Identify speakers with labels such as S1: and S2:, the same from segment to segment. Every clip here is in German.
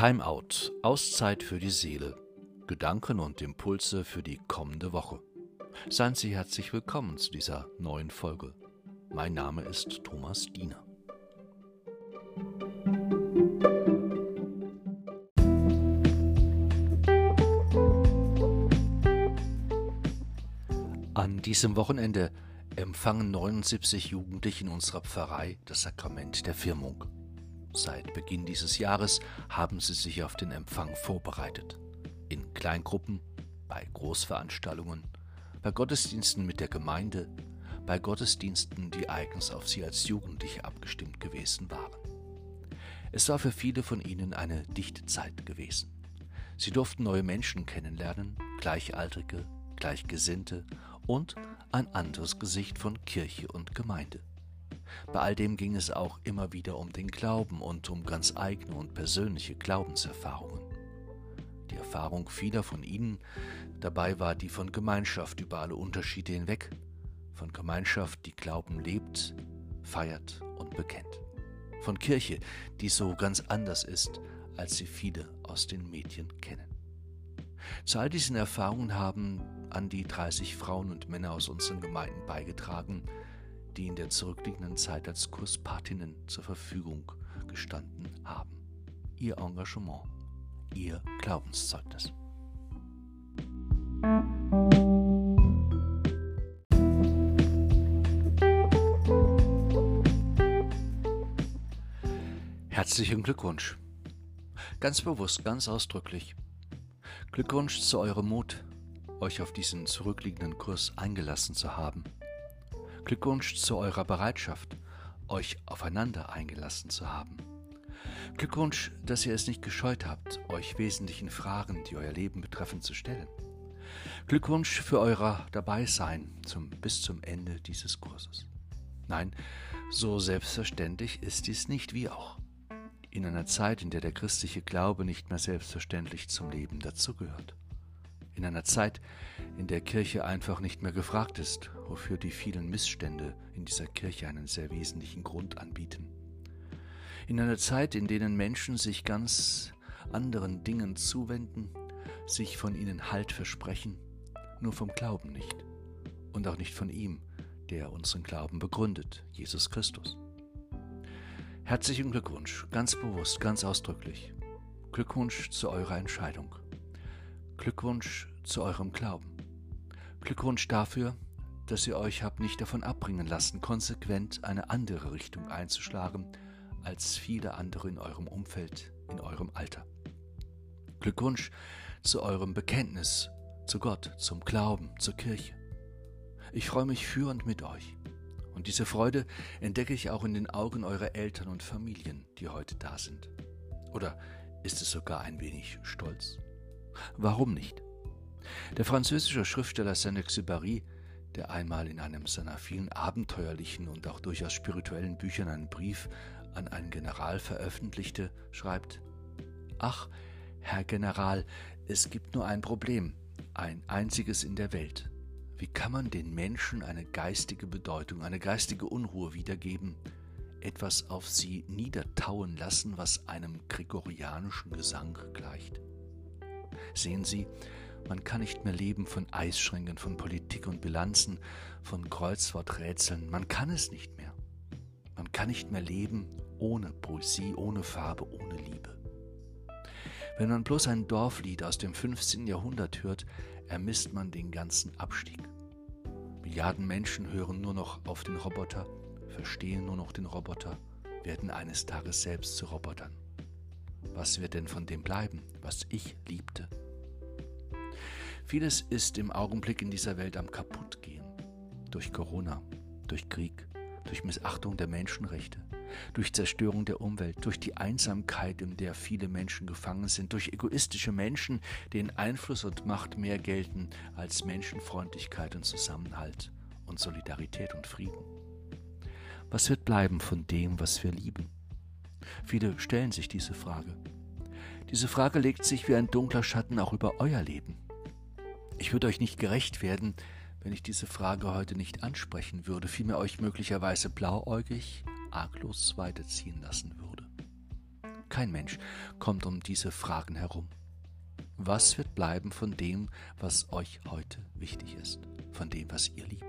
S1: Timeout, Auszeit für die Seele, Gedanken und Impulse für die kommende Woche. Seien Sie herzlich willkommen zu dieser neuen Folge. Mein Name ist Thomas Diener. An diesem Wochenende empfangen 79 Jugendliche in unserer Pfarrei das Sakrament der Firmung. Seit Beginn dieses Jahres haben sie sich auf den Empfang vorbereitet. In Kleingruppen, bei Großveranstaltungen, bei Gottesdiensten mit der Gemeinde, bei Gottesdiensten, die eigens auf sie als Jugendliche abgestimmt gewesen waren. Es war für viele von ihnen eine dichte Zeit gewesen. Sie durften neue Menschen kennenlernen, Gleichaltrige, Gleichgesinnte und ein anderes Gesicht von Kirche und Gemeinde. Bei all dem ging es auch immer wieder um den Glauben und um ganz eigene und persönliche Glaubenserfahrungen. Die Erfahrung vieler von ihnen dabei war die von Gemeinschaft über alle Unterschiede hinweg, von Gemeinschaft, die Glauben lebt, feiert und bekennt, von Kirche, die so ganz anders ist, als sie viele aus den Medien kennen. Zu all diesen Erfahrungen haben an die 30 Frauen und Männer aus unseren Gemeinden beigetragen, die in der zurückliegenden Zeit als Kurspatinnen zur Verfügung gestanden haben. Ihr Engagement, ihr Glaubenszeugnis. Herzlichen Glückwunsch. Ganz bewusst, ganz ausdrücklich. Glückwunsch zu eurem Mut, euch auf diesen zurückliegenden Kurs eingelassen zu haben. Glückwunsch zu eurer Bereitschaft, euch aufeinander eingelassen zu haben. Glückwunsch, dass ihr es nicht gescheut habt, euch wesentlichen Fragen, die euer Leben betreffen, zu stellen. Glückwunsch für euer Dabeisein zum, bis zum Ende dieses Kurses. Nein, so selbstverständlich ist dies nicht wie auch. In einer Zeit, in der der christliche Glaube nicht mehr selbstverständlich zum Leben dazugehört in einer Zeit, in der Kirche einfach nicht mehr gefragt ist, wofür die vielen Missstände in dieser Kirche einen sehr wesentlichen Grund anbieten. In einer Zeit, in denen Menschen sich ganz anderen Dingen zuwenden, sich von ihnen Halt versprechen, nur vom Glauben nicht und auch nicht von ihm, der unseren Glauben begründet, Jesus Christus. Herzlichen Glückwunsch, ganz bewusst, ganz ausdrücklich. Glückwunsch zu eurer Entscheidung. Glückwunsch zu eurem Glauben. Glückwunsch dafür, dass ihr euch habt nicht davon abbringen lassen, konsequent eine andere Richtung einzuschlagen als viele andere in eurem Umfeld, in eurem Alter. Glückwunsch zu eurem Bekenntnis zu Gott, zum Glauben, zur Kirche. Ich freue mich für und mit euch. Und diese Freude entdecke ich auch in den Augen eurer Eltern und Familien, die heute da sind. Oder ist es sogar ein wenig Stolz? Warum nicht? Der französische Schriftsteller Saint-Exupéry, der einmal in einem seiner vielen abenteuerlichen und auch durchaus spirituellen Büchern einen Brief an einen General veröffentlichte, schreibt Ach, Herr General, es gibt nur ein Problem, ein einziges in der Welt. Wie kann man den Menschen eine geistige Bedeutung, eine geistige Unruhe wiedergeben, etwas auf sie niedertauen lassen, was einem gregorianischen Gesang gleicht? Sehen Sie, man kann nicht mehr leben von Eisschränken, von Politik und Bilanzen, von Kreuzworträtseln. Man kann es nicht mehr. Man kann nicht mehr leben ohne Poesie, ohne Farbe, ohne Liebe. Wenn man bloß ein Dorflied aus dem 15. Jahrhundert hört, ermisst man den ganzen Abstieg. Milliarden Menschen hören nur noch auf den Roboter, verstehen nur noch den Roboter, werden eines Tages selbst zu Robotern. Was wird denn von dem bleiben, was ich liebte? Vieles ist im Augenblick in dieser Welt am kaputtgehen. Durch Corona, durch Krieg, durch Missachtung der Menschenrechte, durch Zerstörung der Umwelt, durch die Einsamkeit, in der viele Menschen gefangen sind, durch egoistische Menschen, denen Einfluss und Macht mehr gelten als Menschenfreundlichkeit und Zusammenhalt und Solidarität und Frieden. Was wird bleiben von dem, was wir lieben? Viele stellen sich diese Frage. Diese Frage legt sich wie ein dunkler Schatten auch über euer Leben. Ich würde euch nicht gerecht werden, wenn ich diese Frage heute nicht ansprechen würde, vielmehr euch möglicherweise blauäugig, arglos weiterziehen lassen würde. Kein Mensch kommt um diese Fragen herum. Was wird bleiben von dem, was euch heute wichtig ist, von dem, was ihr liebt?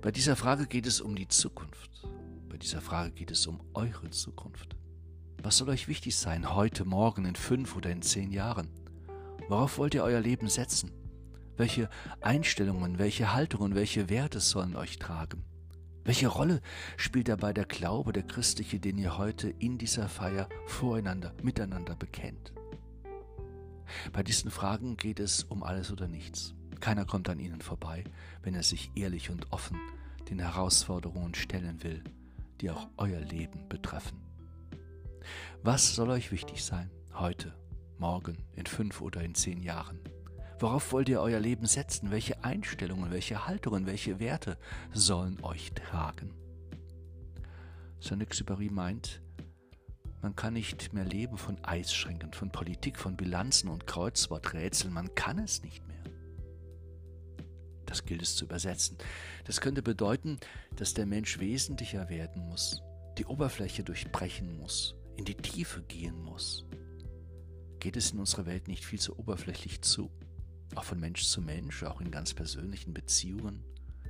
S1: Bei dieser Frage geht es um die Zukunft. Bei dieser Frage geht es um eure Zukunft. Was soll euch wichtig sein, heute, morgen, in fünf oder in zehn Jahren? Worauf wollt ihr euer Leben setzen? Welche Einstellungen, welche Haltungen, welche Werte sollen euch tragen? Welche Rolle spielt dabei der Glaube, der christliche, den ihr heute in dieser Feier voreinander, miteinander bekennt? Bei diesen Fragen geht es um alles oder nichts. Keiner kommt an ihnen vorbei, wenn er sich ehrlich und offen den Herausforderungen stellen will, die auch euer Leben betreffen. Was soll euch wichtig sein, heute, morgen, in fünf oder in zehn Jahren? Worauf wollt ihr euer Leben setzen? Welche Einstellungen, welche Haltungen, welche Werte sollen euch tragen? Saint-Exupéry meint, man kann nicht mehr leben von Eisschränken, von Politik, von Bilanzen und Kreuzworträtseln. Man kann es nicht. Das gilt es zu übersetzen. Das könnte bedeuten, dass der Mensch wesentlicher werden muss, die Oberfläche durchbrechen muss, in die Tiefe gehen muss. Geht es in unserer Welt nicht viel zu oberflächlich zu? Auch von Mensch zu Mensch, auch in ganz persönlichen Beziehungen?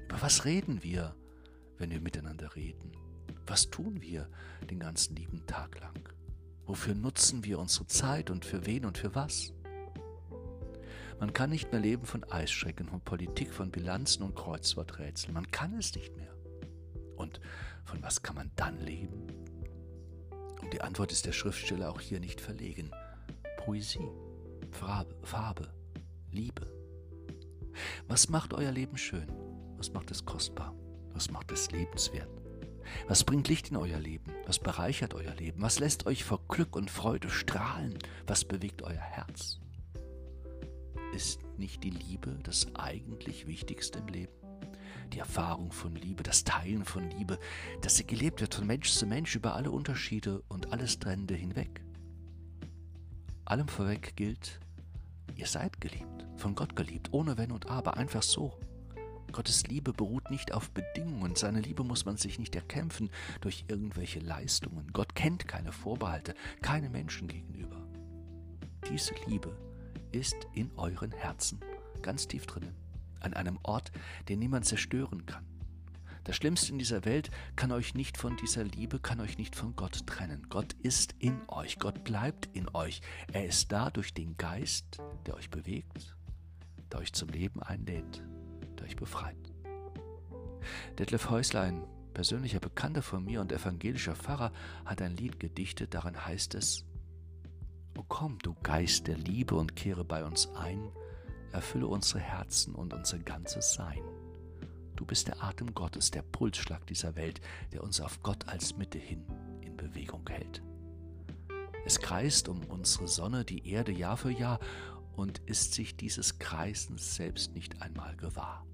S1: Über was reden wir, wenn wir miteinander reden? Was tun wir den ganzen lieben Tag lang? Wofür nutzen wir unsere Zeit und für wen und für was? Man kann nicht mehr leben von Eisschrecken, von Politik, von Bilanzen und Kreuzworträtseln. Man kann es nicht mehr. Und von was kann man dann leben? Und die Antwort ist der Schriftsteller auch hier nicht verlegen. Poesie, Farbe, Farbe, Liebe. Was macht euer Leben schön? Was macht es kostbar? Was macht es lebenswert? Was bringt Licht in euer Leben? Was bereichert euer Leben? Was lässt euch vor Glück und Freude strahlen? Was bewegt euer Herz? Ist nicht die Liebe das eigentlich Wichtigste im Leben? Die Erfahrung von Liebe, das Teilen von Liebe, dass sie gelebt wird von Mensch zu Mensch über alle Unterschiede und alles Trennende hinweg. Allem vorweg gilt, ihr seid geliebt, von Gott geliebt, ohne Wenn und Aber, einfach so. Gottes Liebe beruht nicht auf Bedingungen, seine Liebe muss man sich nicht erkämpfen durch irgendwelche Leistungen. Gott kennt keine Vorbehalte, keine Menschen gegenüber. Diese Liebe ist in euren Herzen, ganz tief drinnen, an einem Ort, den niemand zerstören kann. Das Schlimmste in dieser Welt kann euch nicht von dieser Liebe, kann euch nicht von Gott trennen. Gott ist in euch, Gott bleibt in euch. Er ist da durch den Geist, der euch bewegt, der euch zum Leben einlädt, der euch befreit. Detlef Häuslein, persönlicher Bekannter von mir und evangelischer Pfarrer, hat ein Lied gedichtet, darin heißt es, Komm, du Geist der Liebe, und kehre bei uns ein, erfülle unsere Herzen und unser ganzes Sein. Du bist der Atem Gottes, der Pulsschlag dieser Welt, der uns auf Gott als Mitte hin in Bewegung hält. Es kreist um unsere Sonne die Erde Jahr für Jahr und ist sich dieses Kreisens selbst nicht einmal gewahr.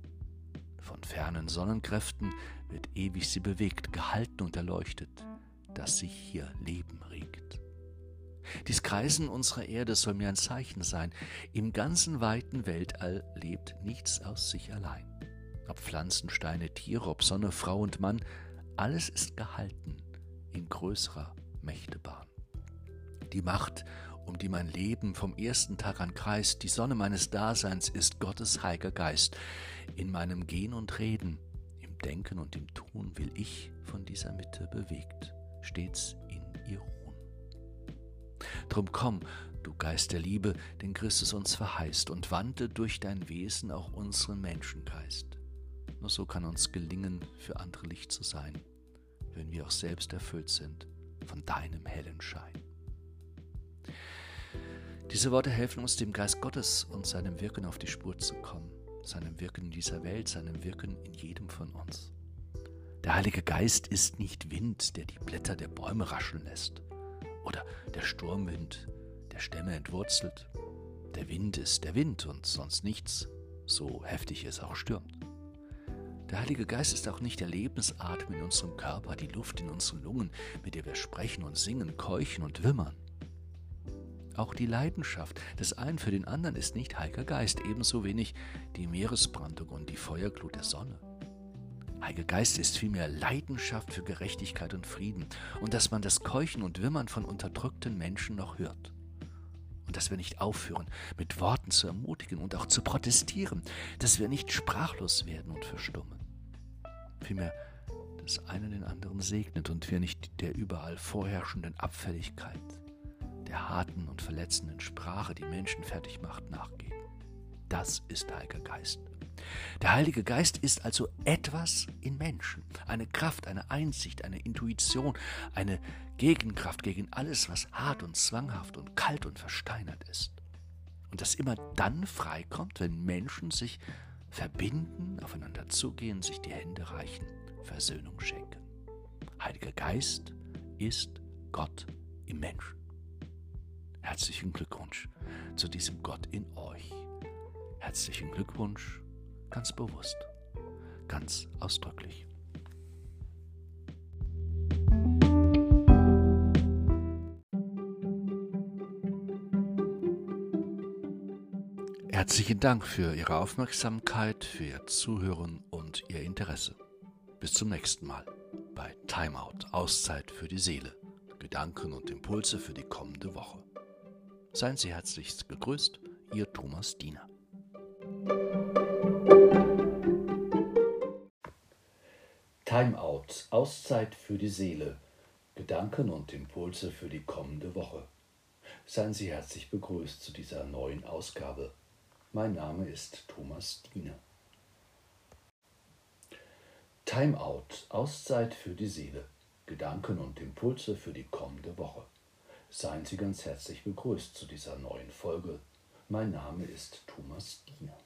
S1: Von fernen Sonnenkräften wird ewig sie bewegt, gehalten und erleuchtet, dass sich hier Leben regt. Dies Kreisen unserer Erde soll mir ein Zeichen sein. Im ganzen weiten Weltall lebt nichts aus sich allein. Ob Pflanzen, Steine, Tiere, ob Sonne, Frau und Mann, alles ist gehalten in größerer Mächtebahn. Die Macht, um die mein Leben vom ersten Tag an kreist, die Sonne meines Daseins ist Gottes heiliger Geist. In meinem Gehen und Reden, im Denken und im Tun will ich von dieser Mitte bewegt, stets in ihr. Drum komm, du Geist der Liebe, den Christus uns verheißt, und wandle durch dein Wesen auch unseren Menschengeist. Nur so kann uns gelingen, für andere Licht zu sein, wenn wir auch selbst erfüllt sind von deinem hellen Schein. Diese Worte helfen uns, dem Geist Gottes und seinem Wirken auf die Spur zu kommen, seinem Wirken in dieser Welt, seinem Wirken in jedem von uns. Der Heilige Geist ist nicht Wind, der die Blätter der Bäume rascheln lässt oder der Sturmwind, der Stämme entwurzelt. Der Wind ist der Wind und sonst nichts, so heftig es auch stürmt. Der Heilige Geist ist auch nicht der Lebensatem in unserem Körper, die Luft in unseren Lungen, mit der wir sprechen und singen, keuchen und wimmern. Auch die Leidenschaft des einen für den anderen ist nicht Heiliger Geist, ebenso wenig die Meeresbrandung und die Feuerglut der Sonne. Heilige Geist ist vielmehr Leidenschaft für Gerechtigkeit und Frieden und dass man das Keuchen und Wimmern von unterdrückten Menschen noch hört. Und dass wir nicht aufhören, mit Worten zu ermutigen und auch zu protestieren, dass wir nicht sprachlos werden und verstummen. Vielmehr, dass einer den anderen segnet und wir nicht der überall vorherrschenden Abfälligkeit, der harten und verletzenden Sprache, die Menschen fertig macht, nachgeben. Das ist Heiliger Geist. Der Heilige Geist ist also etwas in Menschen, eine Kraft, eine Einsicht, eine Intuition, eine Gegenkraft gegen alles, was hart und zwanghaft und kalt und versteinert ist. Und das immer dann freikommt, wenn Menschen sich verbinden, aufeinander zugehen, sich die Hände reichen, Versöhnung schenken. Heiliger Geist ist Gott im Menschen. Herzlichen Glückwunsch zu diesem Gott in euch. Herzlichen Glückwunsch ganz bewusst, ganz ausdrücklich. Herzlichen Dank für Ihre Aufmerksamkeit, für Ihr Zuhören und Ihr Interesse. Bis zum nächsten Mal bei Timeout, Auszeit für die Seele, Gedanken und Impulse für die kommende Woche. Seien Sie herzlichst gegrüßt, Ihr Thomas Diener. Timeout, Auszeit für die Seele, Gedanken und Impulse für die kommende Woche. Seien Sie herzlich begrüßt zu dieser neuen Ausgabe. Mein Name ist Thomas Diener. Timeout, Auszeit für die Seele, Gedanken und Impulse für die kommende Woche. Seien Sie ganz herzlich begrüßt zu dieser neuen Folge. Mein Name ist Thomas Diener.